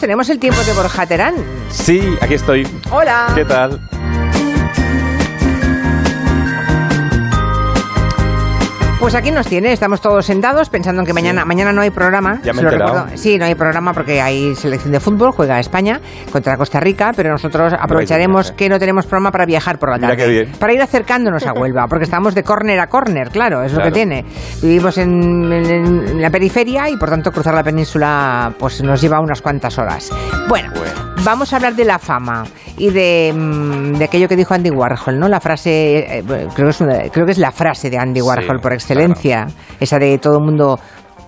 Tenemos el tiempo de Borja Terán. Sí, aquí estoy. Hola. ¿Qué tal? Pues aquí nos tiene, estamos todos sentados pensando en que mañana, mañana no hay programa. Ya me lo recuerdo. Sí, no hay programa porque hay selección de fútbol, juega España contra Costa Rica, pero nosotros aprovecharemos que no tenemos programa para viajar por la Mira tarde. qué bien. Para ir acercándonos a Huelva, porque estamos de córner a córner, claro, es lo que tiene. Vivimos en, en- en la periferia y por tanto cruzar la península pues nos lleva unas cuantas horas. Bueno, Bueno. Vamos a hablar de la fama y de, mm, de aquello que dijo Andy Warhol, ¿no? La frase, eh, creo, que es una- creo que es la frase de Andy Sí, Warhol por excelencia, esa de todo el mundo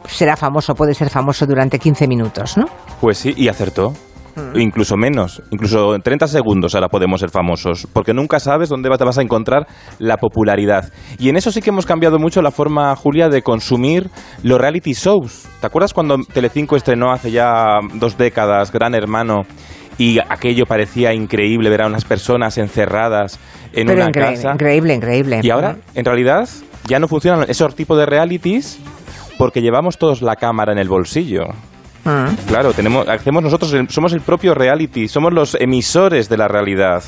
será famoso, puede ser famoso durante 15 minutos, ¿no? Pues sí, y acertó. Hmm. Incluso menos, incluso en 30 segundos ahora podemos ser famosos, porque nunca sabes dónde te vas a encontrar la popularidad. Y en eso sí que hemos cambiado mucho la forma, Julia, de consumir los reality shows. ¿Te acuerdas cuando Telecinco estrenó hace ya dos décadas Gran Hermano y aquello parecía increíble ver a unas personas encerradas en Pero una increíble, casa? increíble, increíble. Y ahora, en realidad, ya no funcionan esos tipos de realities porque llevamos todos la cámara en el bolsillo. Mm. Claro, tenemos, hacemos nosotros, somos el propio reality, somos los emisores de la realidad.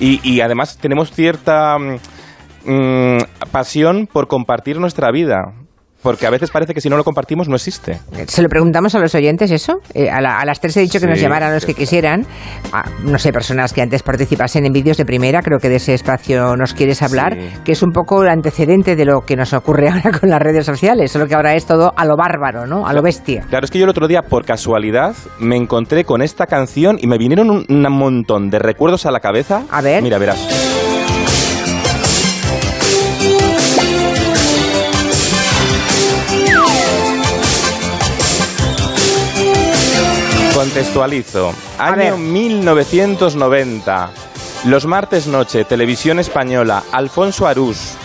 Y, y además tenemos cierta mm, mm, pasión por compartir nuestra vida. Porque a veces parece que si no lo compartimos no existe. ¿Se lo preguntamos a los oyentes eso? Eh, a, la- a las tres he dicho que nos llamaran los que quisieran. Ah, no sé, personas que antes participasen en vídeos de primera, creo que de ese espacio nos quieres hablar, Sí. que es un poco el antecedente de lo que nos ocurre ahora con las redes sociales, solo que ahora es todo a lo bárbaro, ¿no? A lo bestia. Claro, es que yo el otro día, por casualidad, me encontré con esta canción y me vinieron un, un montón de recuerdos a la cabeza. A ver. Mira, verás. Contextualizo. A ver. Año 1990. Los martes noche, televisión española, Alfonso Arús.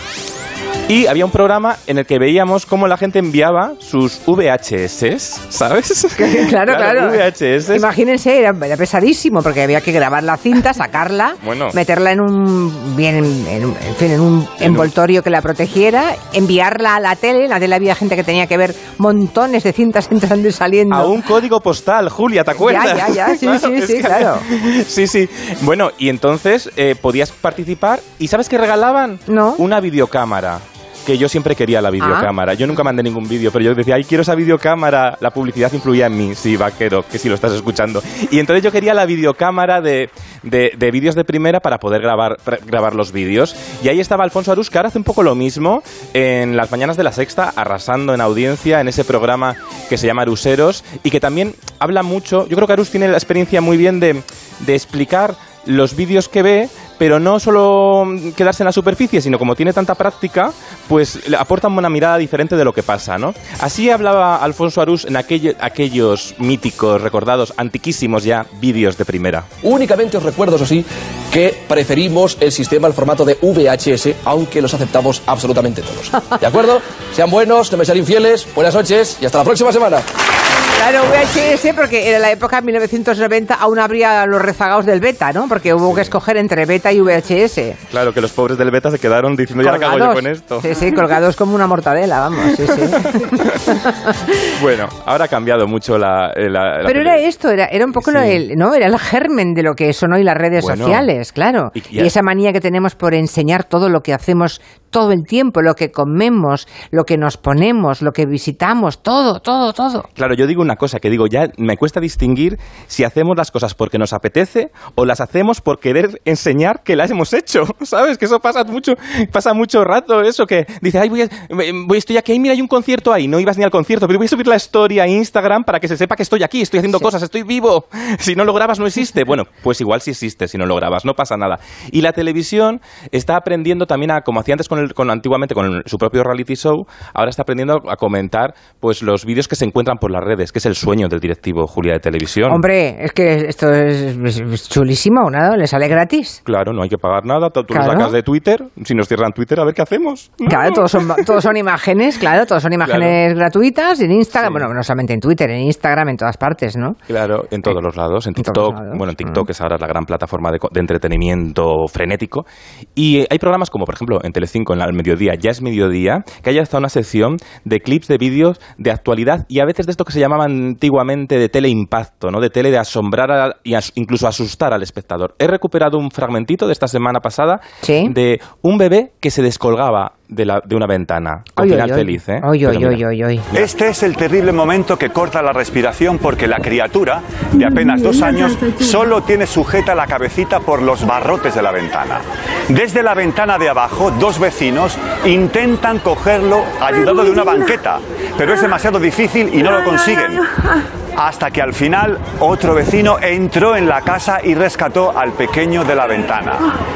Y había un programa en el que veíamos cómo la gente enviaba sus VHS, ¿sabes? claro, claro. VHS. Imagínense, era, era pesadísimo porque había que grabar la cinta, sacarla, Bueno. meterla en un bien, en, un- en fin, en un En un- envoltorio que la protegiera, enviarla a la tele. En la tele había gente que tenía que ver montones de cintas entrando y saliendo. A un código postal, Julia, ¿te acuerdas? Ya, ya, ya, sí, sí, es sí, claro. Sí, sí. Bueno, y entonces eh, podías participar y ¿sabes qué regalaban? No. Una videocámara. Que yo siempre quería la videocámara. Yo nunca mandé ningún vídeo, pero yo decía, ay, quiero esa videocámara. La publicidad influía en mí. Sí, vaquero, que si lo estás escuchando. Y entonces yo quería la videocámara de, de, de vídeos de primera para poder grabar, grabar los vídeos. Y ahí estaba Alfonso Arús, que ahora hace un poco lo mismo en las mañanas de la sexta, arrasando en audiencia en ese programa que se llama Aruseros y que también habla mucho. Yo creo que Arús tiene la experiencia muy bien de, de explicar los vídeos que ve, pero no solo quedarse en la superficie, sino como tiene tanta práctica, pues le aporta una mirada diferente de lo que pasa, ¿no? Así hablaba Alfonso Arús en aquell- aquellos míticos, recordados, antiquísimos ya vídeos de primera. Únicamente os recuerdo, eso sí, que preferimos el sistema al formato de VHS, aunque los aceptamos absolutamente todos. ¿De acuerdo? Sean buenos, no me sean infieles, buenas noches y hasta la próxima semana. Claro, VHS, porque era la época de 1990, aún habría los rezagados del beta, ¿no? Porque hubo que escoger entre beta y VHS. Claro, que los pobres del beta se quedaron diciendo, ya hago yo con esto. Sí, sí, colgados como una mortadela, vamos, sí, sí. Bueno, ahora ha cambiado mucho la... eh, la- la Pero era esto, era, era un poco lo el, ¿no? Era el germen de lo que son hoy las redes Bueno. sociales, claro. Y- Y, y- esa manía que tenemos por enseñar todo lo que hacemos todo el tiempo, lo que comemos, lo que nos ponemos, lo que visitamos, todo, todo, todo. Claro, yo digo una cosa, que digo, ya me cuesta distinguir si hacemos las cosas porque nos apetece o las hacemos por querer enseñar que las hemos hecho, ¿sabes? Que eso pasa mucho, pasa mucho rato, eso que dice, ay, voy, a- voy estoy aquí, mira, hay un concierto ahí, no ibas ni al concierto, pero voy a subir la historia a Instagram para que se sepa que estoy aquí, estoy haciendo cosas, estoy vivo. Si no lo grabas no existe. Bueno, pues igual sí existe si no lo grabas, no pasa nada. Y la televisión está aprendiendo también a, como hacía antes con, el, con antiguamente con el- su propio reality show, ahora está aprendiendo a comentar pues los vídeos que se encuentran por las redes, que es el sueño del directivo Julia de televisión. Hombre, es que esto es, chulísimo, ¿no? Le sale gratis. Claro, no hay que pagar nada, tú lo Claro. sacas de Twitter, si nos cierran Twitter, a ver qué hacemos. Claro, todos son, todos son imágenes, claro, todos son imágenes gratuitas en Instagram, bueno, no solamente en Twitter, en Instagram, en todas partes, ¿no? Claro, en todos los lados, en En TikTok. los lados. Bueno, en TikTok Mm. es ahora la gran plataforma de, de entretenimiento frenético. Y eh, hay programas como, por ejemplo, en Telecinco, en la- al mediodía, ya es mediodía, que haya hasta una sección de clips de vídeos de actualidad y a veces de esto que se llamaban antiguamente de teleimpacto, ¿no? de tele de asombrar y incluso asustar al espectador. He recuperado un fragmentito de esta semana pasada de un bebé que se descolgaba de, la, de una ventana. Con final feliz, ¿eh? este es el terrible momento que corta la respiración porque la criatura, de apenas dos años, solo tiene sujeta la cabecita por los barrotes de la ventana. Desde la ventana de abajo, dos vecinos intentan cogerlo ayudado de una banqueta, pero es demasiado difícil y no lo consiguen hasta que al final otro vecino entró en la casa y rescató al pequeño de la ventana.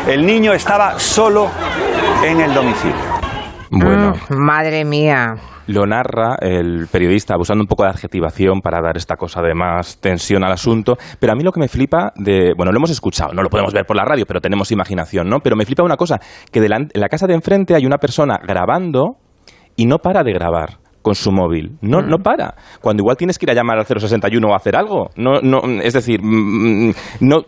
El niño estaba solo en el domicilio. Bueno. Mm, madre mía. Lo narra el periodista usando un poco de adjetivación para dar esta cosa de más tensión al asunto. Pero a mí lo que me flipa de. Bueno, lo hemos escuchado, no lo podemos ver por la radio, pero tenemos imaginación, ¿no? Pero me flipa una cosa: que en la casa de enfrente hay una persona grabando y no para de grabar con su móvil. No, no para. Cuando igual tienes que ir a llamar al 061 o hacer algo. No, no, es decir, mm, mm, no,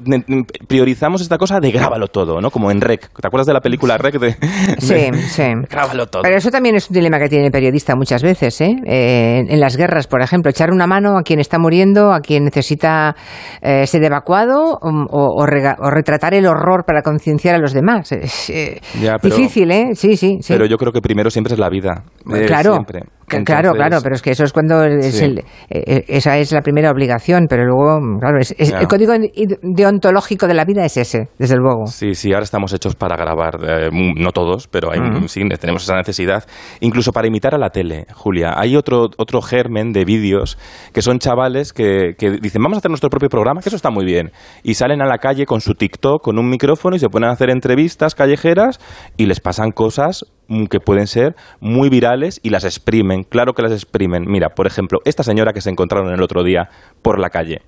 priorizamos esta cosa de grábalo todo, ¿no? Como en Rec. ¿Te acuerdas de la película Rec? De, sí, sí. Grábalo todo. Pero eso también es un dilema que tiene el periodista muchas veces, ¿eh? eh en, las guerras, por ejemplo, echar una mano a quien está muriendo, a quien necesita eh, ser evacuado o, retratar el horror para concienciar a los demás. Es eh, difícil, ¿eh? Sí, sí, sí. Pero yo creo que primero siempre es la vida. claro. Siempre. Claro, claro, pero es que eso es cuando es el, eh, esa es la primera obligación, pero luego, claro, es, el código deontológico de la vida es ese, desde luego. Sí, sí, ahora estamos hechos para grabar, eh, no todos, pero hay, sí, tenemos esa necesidad, incluso para imitar a la tele, Julia. Hay otro, otro germen de vídeos que son chavales que, que dicen, vamos a hacer nuestro propio programa, que eso está muy bien, y salen a la calle con su TikTok, con un micrófono y se ponen a hacer entrevistas callejeras y les pasan cosas que pueden ser muy virales y las exprimen, claro que las exprimen. Mira, por ejemplo, esta señora que se encontraron el otro día por la calle.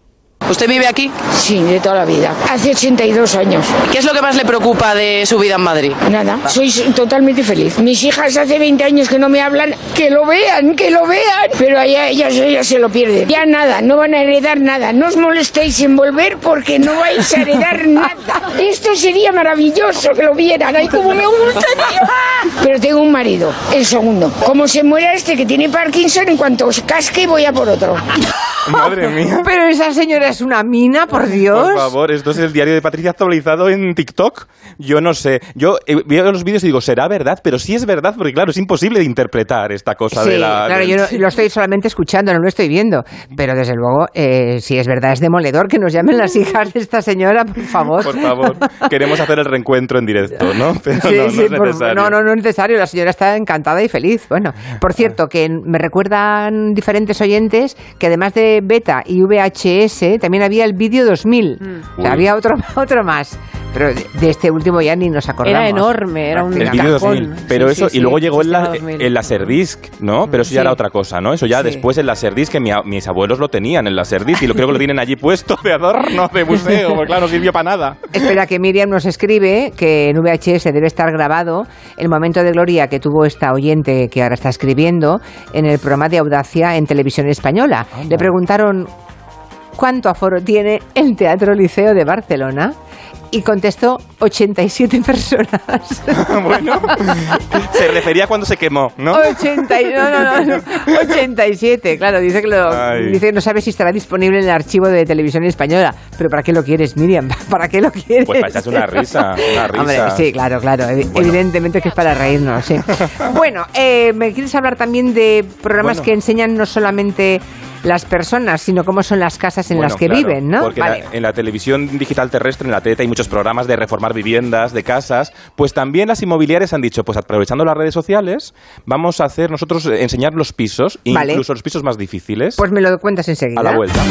¿Usted vive aquí? Sí, de toda la vida. Hace 82 años. ¿Qué es lo que más le preocupa de su vida en Madrid? Nada, soy totalmente feliz. Mis hijas hace 20 años que no me hablan, que lo vean, que lo vean. Pero allá ellas, ellas se lo pierden. Ya nada, no van a heredar nada. No os molestéis en volver porque no vais a heredar nada. Esto sería maravilloso que lo vieran. Ay, como me gusta, Pero tengo un marido, el segundo. Como se muera este que tiene Parkinson, en cuanto os casque voy a por otro. Madre mía. Pero esa señora es una mina, por Dios. Por favor, esto es el diario de Patricia actualizado en TikTok. Yo no sé. Yo eh, veo los vídeos y digo, ¿será verdad? Pero sí es verdad, porque claro, es imposible de interpretar esta cosa de la. Claro, yo lo estoy solamente escuchando, no lo estoy viendo. Pero desde luego, eh, si es verdad, es demoledor que nos llamen las hijas de esta señora, por favor. Por favor. Queremos hacer el reencuentro en directo, ¿no? Pero sí, no, sí, no, es necesario. no, no, no es necesario. La señora está encantada y feliz. Bueno, por cierto, que me recuerdan diferentes oyentes que además de beta y VHS, también había el vídeo 2000. Mm. O sea, había otro, otro más. Pero de este último ya ni nos acordamos. Era enorme, era un El vídeo 2000. Pero eso, y luego llegó en la, el Laserdisc, ¿no? Pero eso ya era otra cosa, ¿no? Eso ya después el Laserdisc, que mis abuelos lo tenían, el Laserdisc, y lo creo que lo tienen allí puesto de adorno, de museo, porque claro, no sirvió para nada. Espera, que Miriam nos escribe que en VHS debe estar grabado el momento de gloria que tuvo esta oyente que ahora está escribiendo en el programa de Audacia en televisión española. Le preguntaron cuánto aforo tiene el Teatro Liceo de Barcelona y contestó 87 personas. bueno, se refería cuando se quemó, ¿no? 80, no, no, no, 87, claro, dice que, lo, dice no sabe si estará disponible en el archivo de televisión española. Pero ¿para qué lo quieres, Miriam? ¿Para qué lo quieres? Pues para una risa, una risa. sí, claro, claro. Evidentemente que es para reírnos, sí. bueno, eh, ¿me quieres hablar también de programas que enseñan no solamente las personas, sino cómo son las casas en las que viven, ¿no? Porque en la televisión digital terrestre, en la TET, hay muchos programas de reformar viviendas, de casas, pues también las inmobiliarias han dicho, pues aprovechando las redes sociales, vamos a hacer nosotros eh, enseñar los pisos, incluso los pisos más difíciles. Pues me lo cuentas enseguida. A la vuelta.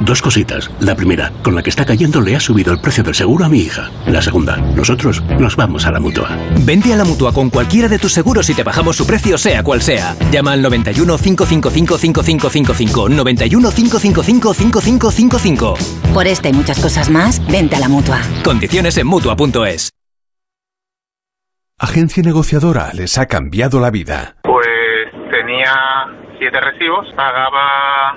Dos cositas. La primera, con la que está cayendo le ha subido el precio del seguro a mi hija. La segunda, nosotros nos vamos a la mutua. Vente a la mutua con cualquiera de tus seguros y te bajamos su precio, sea cual sea. Llama al 91 555 5555. 91 555 5555. Por esta y muchas cosas más, vente a la mutua. Condiciones en mutua.es. Agencia negociadora les ha cambiado la vida. Pues tenía siete recibos, pagaba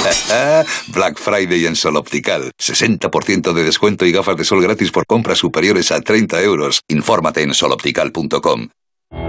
Black Friday en Sol Optical. 60% de descuento y gafas de sol gratis por compras superiores a 30 euros. Infórmate en soloptical.com.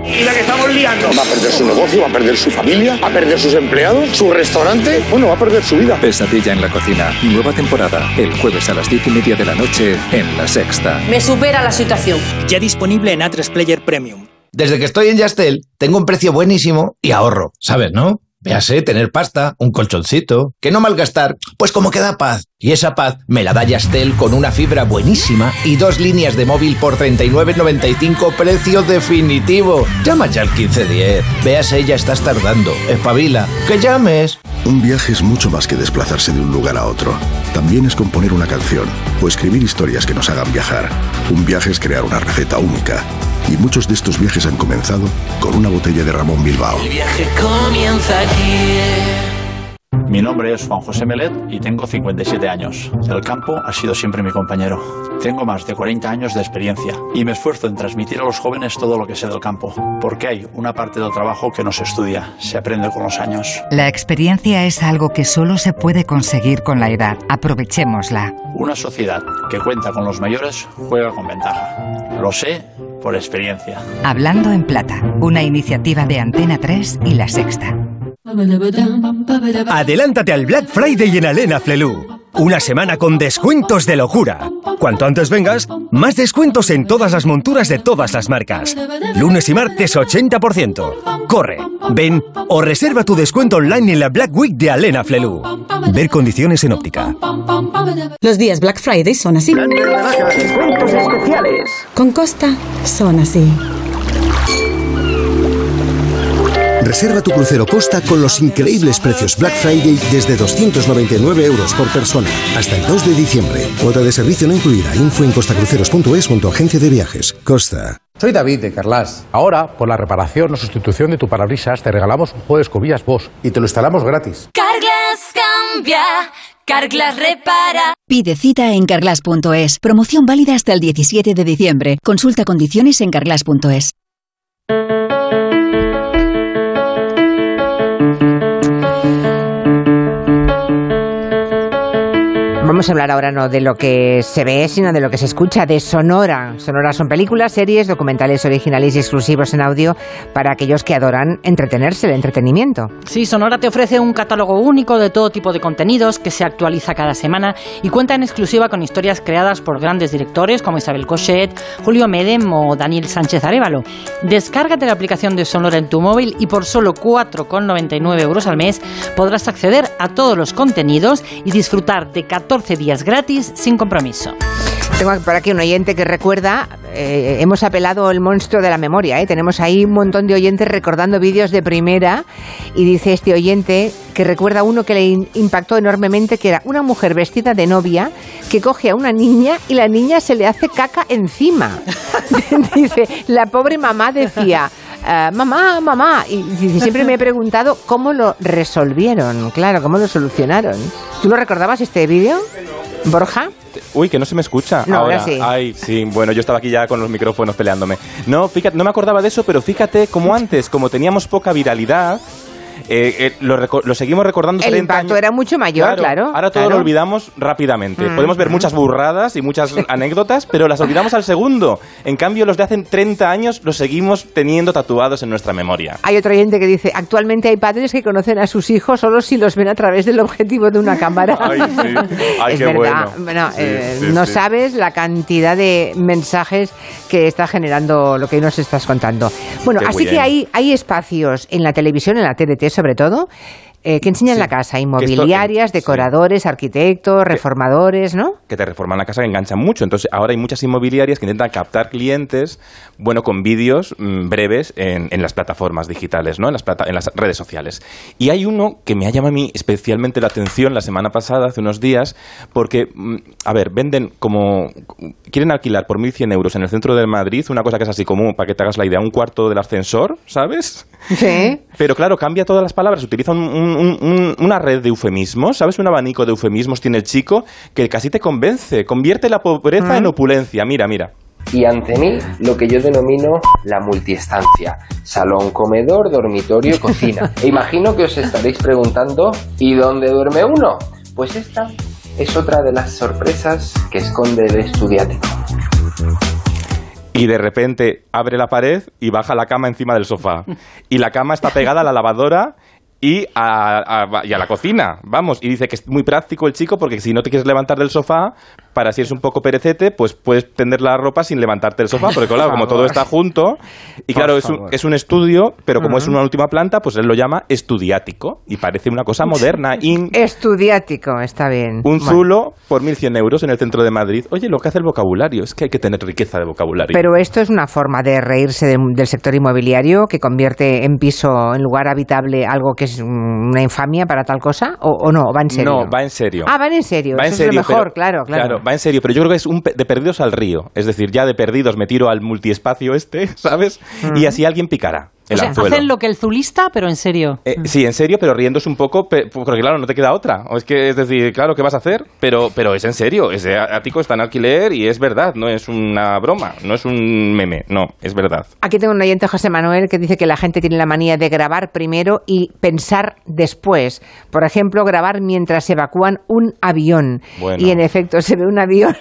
Y la que estamos liando. Va a perder su negocio, va a perder su familia, va a perder sus empleados, su restaurante. Bueno, va a perder su vida. Pesadilla en la cocina. Nueva temporada. El jueves a las diez y media de la noche en La Sexta. Me supera la situación. Ya disponible en A3 Player Premium. Desde que estoy en Yastel, tengo un precio buenísimo y ahorro. ¿Sabes, no? Véase, tener pasta, un colchoncito, que no malgastar, pues como que da paz. Y esa paz me la da Yastel con una fibra buenísima y dos líneas de móvil por 39.95 precio definitivo. Llama ya al 1510. Véase, ya estás tardando. Espabila. ¡Que llames! Un viaje es mucho más que desplazarse de un lugar a otro. También es componer una canción o escribir historias que nos hagan viajar. Un viaje es crear una receta única. Y muchos de estos viajes han comenzado con una botella de Ramón Bilbao. El viaje comienza aquí. Mi nombre es Juan José Melet y tengo 57 años. El campo ha sido siempre mi compañero. Tengo más de 40 años de experiencia y me esfuerzo en transmitir a los jóvenes todo lo que sé del campo, porque hay una parte del trabajo que no se estudia, se aprende con los años. La experiencia es algo que solo se puede conseguir con la edad. Aprovechémosla. Una sociedad que cuenta con los mayores juega con ventaja. Lo sé por experiencia. Hablando en Plata, una iniciativa de Antena 3 y La Sexta. Adelántate al Black Friday en Alena Flelu. Una semana con descuentos de locura. Cuanto antes vengas, más descuentos en todas las monturas de todas las marcas. Lunes y martes 80%. Corre, ven o reserva tu descuento online en la Black Week de Alena Flelu. Ver condiciones en óptica. Los días Black Friday son así. Descuentos especiales. Con Costa son así. Reserva tu crucero Costa con los increíbles precios Black Friday desde 299 euros por persona hasta el 2 de diciembre. Cuota de servicio no incluida. Info en costacruceros.es junto a agencia de viajes. Costa. Soy David de Carlas. Ahora, por la reparación o sustitución de tu parabrisas, te regalamos un juego de escobillas Bosch y te lo instalamos gratis. Carglass cambia. Carglass repara. Pide cita en carglass.es. Promoción válida hasta el 17 de diciembre. Consulta condiciones en carglass.es. Vamos a hablar ahora no de lo que se ve, sino de lo que se escucha, de Sonora. Sonora son películas, series, documentales originales y exclusivos en audio para aquellos que adoran entretenerse, el entretenimiento. Sí, Sonora te ofrece un catálogo único de todo tipo de contenidos que se actualiza cada semana y cuenta en exclusiva con historias creadas por grandes directores como Isabel Cochet, Julio Medem o Daniel Sánchez Arevalo. Descárgate la aplicación de Sonora en tu móvil y por solo 4,99 euros al mes podrás acceder a todos los contenidos y disfrutar de 14 días gratis sin compromiso. Tengo por aquí un oyente que recuerda, eh, hemos apelado al monstruo de la memoria, ¿eh? tenemos ahí un montón de oyentes recordando vídeos de primera y dice este oyente que recuerda uno que le impactó enormemente, que era una mujer vestida de novia que coge a una niña y la niña se le hace caca encima. dice, la pobre mamá decía... Uh, mamá, mamá. Y, y siempre me he preguntado cómo lo resolvieron, claro, cómo lo solucionaron. ¿Tú lo recordabas este vídeo, Borja? Uy, que no se me escucha. No, ahora, sí. Ay, sí. Bueno, yo estaba aquí ya con los micrófonos peleándome. No, fíjate, no me acordaba de eso, pero fíjate, como antes, como teníamos poca viralidad, eh, eh, lo, lo, seguimos recordando. El impacto años. era mucho mayor, claro. claro ahora todo claro. lo olvidamos rápidamente. Mm, Podemos ver muchas burradas y muchas anécdotas, pero las olvidamos al segundo. En cambio, los de hace 30 años los seguimos teniendo tatuados en nuestra memoria. Hay otro oyente que dice, actualmente hay padres que conocen a sus hijos solo si los ven a través del objetivo de una cámara. Ay, sí. Ay, es qué verdad. bueno. bueno Sí, eh, sí, no sabes la cantidad de mensajes que está generando lo que nos estás contando. Bueno, Qué así que hay, hay espacios en la televisión, en la TDT sobre todo, eh, que enseñan la casa, inmobiliarias, decoradores, arquitectos, reformadores, ¿no? Que te reforman la casa que enganchan mucho. Entonces, ahora hay muchas inmobiliarias que intentan captar clientes, bueno, con vídeos mm, breves en, las plataformas digitales, ¿no? En las, en las redes sociales. Y hay uno que me ha llamado a mí especialmente la atención la semana pasada, hace unos días, porque, mm, a ver, venden como... Quieren alquilar por 1.100 euros en el centro de Madrid una cosa que es así como, para que te hagas la idea, un cuarto del ascensor, ¿sabes? Sí. Pero claro, cambia todas las palabras, utiliza una red de eufemismos, ¿sabes? Un abanico de eufemismos tiene el chico que casi te convence, convierte la pobreza en opulencia. Mira, mira. Y ante mí, lo que yo denomino la multiestancia. Salón, comedor, dormitorio, cocina. E imagino que os estaréis preguntando, ¿y dónde duerme uno? Pues esta es otra de las sorpresas que esconde el estudiático y de repente abre la pared y baja la cama encima del sofá. Y la cama está pegada a la lavadora y a, y a, la cocina, vamos, y dice que es muy práctico el chico porque si no te quieres levantar del sofá, para si eres un poco perecete, pues puedes tender la ropa sin levantarte del sofá, porque claro, como todo está junto, y claro, es un, es un, estudio, pero como es una última planta, pues él lo llama estudiático, y parece una cosa moderna. estudiático, está bien. Un zulo por 1.100 euros en el centro de Madrid. Oye, lo que hace el vocabulario, es que hay que tener riqueza de vocabulario. Pero esto es una forma de reírse del sector inmobiliario que convierte en piso, en lugar habitable, algo que es una infamia para tal cosa, o, no, va en serio. No, va en serio. Ah, va en serio, va en serio, es mejor, claro, claro va en serio, pero yo creo que es un de perdidos al río. Es decir, ya de perdidos me tiro al multiespacio este, ¿sabes? Y así alguien picará. El o sea, hacen lo que el zulista, pero en serio. Eh, sí, en serio, pero riéndose un poco, porque claro, no te queda otra. O es que, es decir, claro, ¿qué vas a hacer? Pero, pero es en serio, ese ático está en alquiler y es verdad, no es una broma, no es un meme, no, es verdad. Aquí tengo un oyente, José Manuel, que dice que la gente tiene la manía de grabar primero y pensar después. Por ejemplo, grabar mientras evacúan un avión. Y en efecto, se ve un avión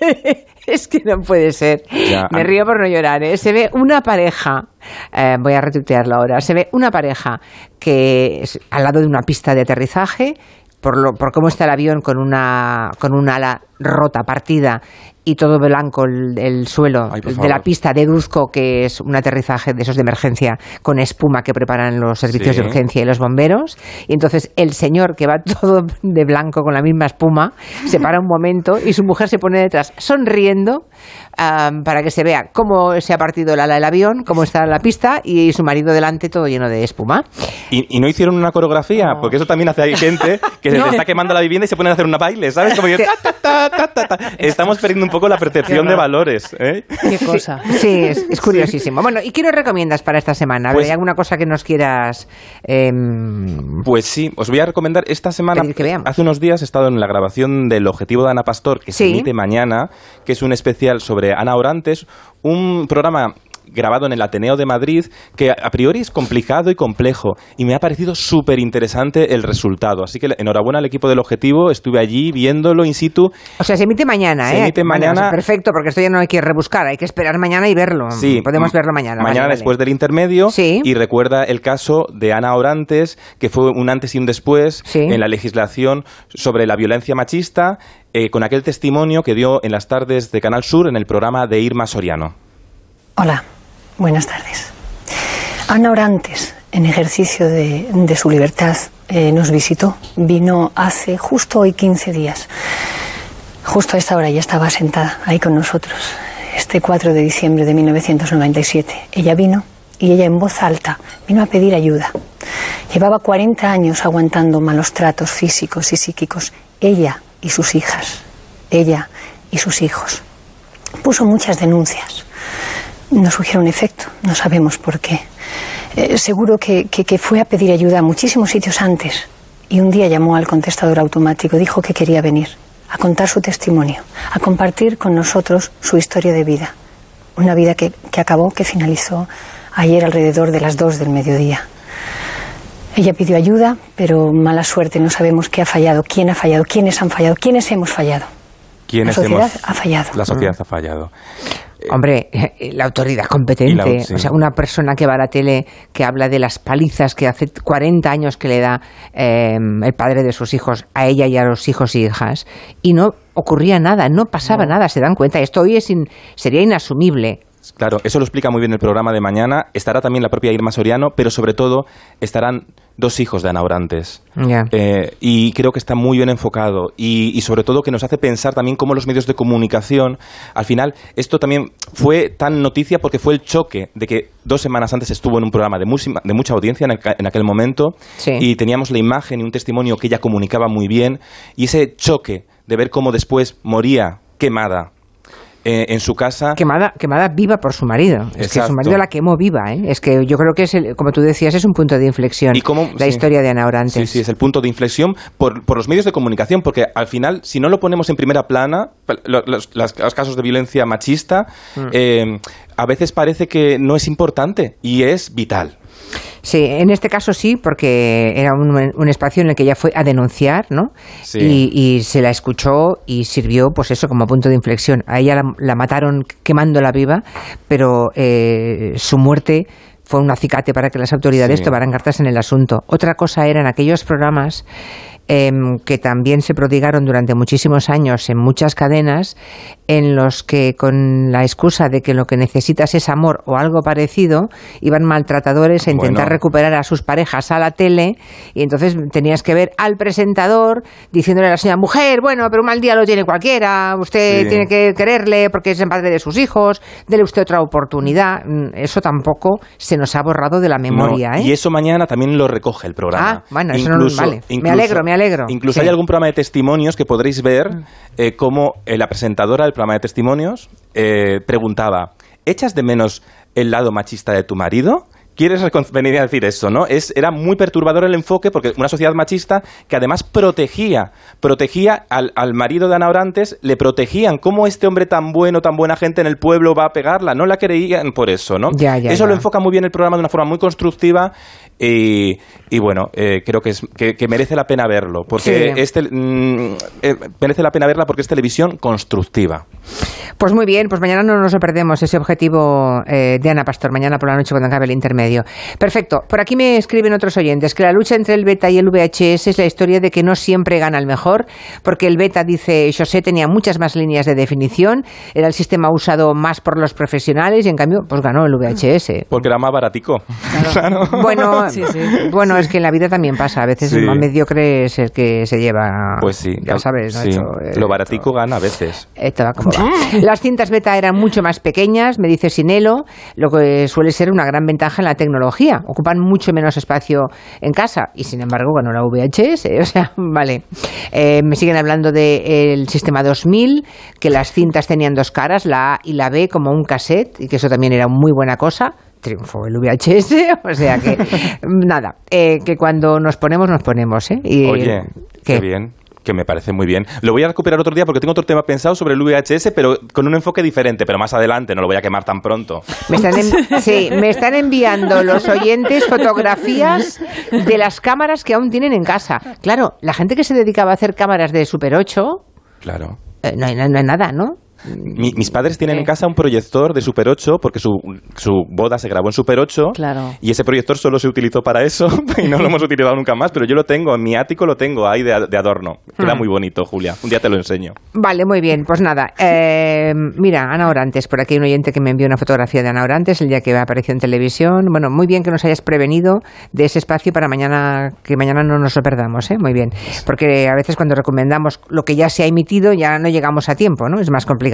es que no puede ser. Me río por no llorar. ¿eh? Se ve una pareja, eh, voy a retuitearlo ahora, se ve una pareja que es al lado de una pista de aterrizaje, por, lo, por cómo está el avión con una, con una ala rota, partida, y todo blanco el, suelo de la pista. Deduzco que es un aterrizaje de esos de emergencia con espuma que preparan los servicios de urgencia y los bomberos. Y entonces el señor que va todo de blanco con la misma espuma se para un momento y su mujer se pone detrás sonriendo para que se vea cómo se ha partido el ala del avión, cómo está la pista y su marido delante todo lleno de espuma. ¿Y, no hicieron una coreografía? Porque eso también hace hay gente que se le está quemando la vivienda y se ponen a hacer una baile, ¿sabes? Como Estamos perdiendo un poco la percepción de valores. ¿eh? Qué cosa. Sí, es, curiosísimo. Bueno, ¿y qué nos recomiendas para esta semana? Pues ¿Hay alguna cosa que nos quieras...? Em, pues sí, os voy a recomendar esta semana... Hace unos días he estado en la grabación del Objetivo de Ana Pastor, que se emite mañana, que es un especial sobre Ana Orantes, un programa grabado en el Ateneo de Madrid, que a priori es complicado y complejo, y me ha parecido súper interesante el resultado. Así que enhorabuena al equipo del Objetivo, estuve allí viéndolo in situ. O sea, se emite mañana, ¿eh? Se emite mañana. perfecto, porque esto ya no hay que rebuscar, hay que esperar mañana y verlo. Sí. Podemos verlo mañana. Mañana después del intermedio. Sí. Y recuerda el caso de Ana Orantes, que fue un antes y un después en la legislación sobre la violencia machista, eh, con aquel testimonio que dio en las tardes de Canal Sur en el programa de Irma Soriano. Hola. Buenas tardes. Ana Orantes, en ejercicio de, su libertad, eh, nos visitó. Vino hace justo hoy 15 días. Justo a esta hora ya estaba sentada ahí con nosotros. Este 4 de diciembre de 1997. Ella vino y ella en voz alta vino a pedir ayuda. Llevaba 40 años aguantando malos tratos físicos y psíquicos. Ella y sus hijas. Ella y sus hijos. Puso muchas denuncias no surgieron efecto, no sabemos por qué. Eh, seguro que, que, fue a pedir ayuda a muchísimos sitios antes y un día llamó al contestador automático, dijo que quería venir a contar su testimonio, a compartir con nosotros su historia de vida. Una vida que, que acabó, que finalizó ayer alrededor de las dos del mediodía. Ella pidió ayuda, pero mala suerte, no sabemos qué ha fallado, quién ha fallado, quiénes han fallado, quiénes hemos fallado. ¿Quiénes la sociedad hemos... ha fallado. La sociedad ha fallado. Hombre, la autoridad competente, o sea, una persona que va a la tele que habla de las palizas que hace 40 años que le da em, el padre de sus hijos a ella y a los hijos e hijas, y no ocurría nada, no pasaba nada, se dan cuenta. Esto hoy es sería inasumible Claro, eso lo explica muy bien el programa de mañana. Estará también la propia Irma Soriano, pero sobre todo estarán dos hijos de Ana Orantes. Ya. Eh, y creo que está muy bien enfocado y, y sobre todo que nos hace pensar también cómo los medios de comunicación, al final, esto también fue tan noticia porque fue el choque de que dos semanas antes estuvo en un programa de, mucha audiencia en, aqu- en aquel momento Sí. y teníamos la imagen y un testimonio que ella comunicaba muy bien y ese choque de ver cómo después moría quemada eh, en su casa. Quemada, quemada viva por su marido. Es que su marido la quemó viva, ¿eh? Es que yo creo que es, el- como tú decías, es un punto de inflexión. ¿Y cómo- la sí. historia de Ana Orantes. Sí, sí, es el punto de inflexión por, por los medios de comunicación, porque al final, si no lo ponemos en primera plana, lo- los, los casos de violencia machista, Mm. eh, a veces parece que no es importante y es vital. Sí, en este caso sí, porque era un, un espacio en el que ella fue a denunciar, ¿no? Sí. Y, y se la escuchó y sirvió, pues eso, como punto de inflexión. A ella la, la mataron quemándola viva, pero eh, su muerte fue un acicate para que las autoridades Sí. tomaran cartas en el asunto. Otra cosa eran aquellos programas em, que también se prodigaron durante muchísimos años en muchas cadenas, en los que con la excusa de que lo que necesitas es amor o algo parecido, iban maltratadores a intentar Bueno. recuperar a sus parejas a la tele y entonces tenías que ver al presentador diciéndole a la señora mujer, bueno, pero un mal día lo tiene cualquiera, usted Sí. tiene que quererle porque es el padre de sus hijos, dele usted otra oportunidad. Mm, Eso tampoco se nos ha borrado de la memoria, No, ¿eh? Y eso mañana también lo recoge el programa. Ah, bueno, eso no- vale. Me alegro, me alegro. Incluso Sí. Mm. hay algún programa de testimonios que podréis ver eh, cómo eh, la presentadora del programa de testimonios eh, preguntaba, ¿echas de menos el lado machista de tu marido? ¿Quieres venir a decir eso, no? Es, era muy perturbador el enfoque porque una sociedad machista que además protegía, protegía al, al marido de Ana Orantes, le protegían. ¿Cómo este hombre tan bueno, tan buena gente en el pueblo va a pegarla? No la creían por eso, ¿no? Ya, ya, eso ya. lo enfoca muy bien el programa de una forma muy constructiva y, y bueno, eh, creo que, es, que, que merece la pena verlo. Porque Sí. es tel- mm, eh, merece la pena verla porque es televisión constructiva. Pues muy bien, pues mañana no nos lo perdemos, ese objetivo eh, de Ana Pastor, mañana por la noche cuando acabe el intermedio. Perfecto. Por aquí me escriben otros oyentes que la lucha entre el beta y el VHS es la historia de que no siempre gana el mejor, porque el beta, dice José, tenía muchas más líneas de definición, era el sistema usado más por los profesionales y en cambio, pues ganó el VHS. Porque era más baratico. Claro. Bueno, bueno, es que en la vida también pasa. A veces Sí. el más mediocre es el que se lleva. Pues sí. Ya sabes, eh, Lo baratico gana a veces. esto va como va. Las cintas beta eran mucho más pequeñas, me dice Sinelo, lo que suele ser una gran ventaja en la tecnología. Ocupan mucho menos espacio en casa y sin embargo ganó la VHS. O sea, vale. Eh, me siguen hablando del sistema 2000, que las cintas tenían dos caras, la A y la B, como un cassette, y que eso también era muy buena cosa. Triunfó el VHS, o sea que nada, eh, que cuando nos ponemos, nos ponemos. ¿eh? Y, Oye, ¿qué? qué bien. Que me parece muy bien. Lo voy a recuperar otro día porque tengo otro tema pensado sobre el VHS, pero con un enfoque diferente, pero más adelante, no lo voy a quemar tan pronto. Me están, en- sí, me están enviando los oyentes fotografías de las cámaras que aún tienen en casa. Claro, la gente que se dedicaba a hacer cámaras de Super 8, Claro. eh, no, hay, no hay nada, ¿no? Mi- mis padres tienen ¿Qué? en casa un proyector de Super 8 porque su, su boda se grabó en Super 8 Claro. y ese proyector solo se utilizó para eso y no lo hemos utilizado nunca más, pero yo lo tengo, en mi ático lo tengo ahí de, de adorno. Queda Hmm. muy bonito, Julia. Un día te lo enseño. Vale, muy bien, pues nada. eh, mira, Ana Orantes, por aquí hay un oyente que me envió una fotografía de Ana Orantes el día que apareció en televisión. Bueno, muy bien que nos hayas prevenido de ese espacio para mañana, que mañana no nos lo perdamos, ¿eh? Muy bien. Porque a veces cuando recomendamos lo que ya se ha emitido ya no llegamos a tiempo, ¿no? Es más complicado.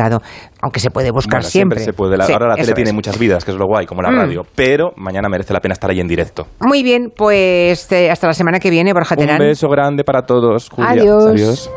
Aunque se puede buscar Bueno, siempre. se puede. La- Sí, ahora la tele tiene muchas vidas, que es lo guay, como la Mm. radio, pero mañana merece la pena estar ahí en directo. Muy bien, pues eh, hasta la semana que viene, Borja Terán. Un beso grande para todos, Julia. Adiós. Adiós.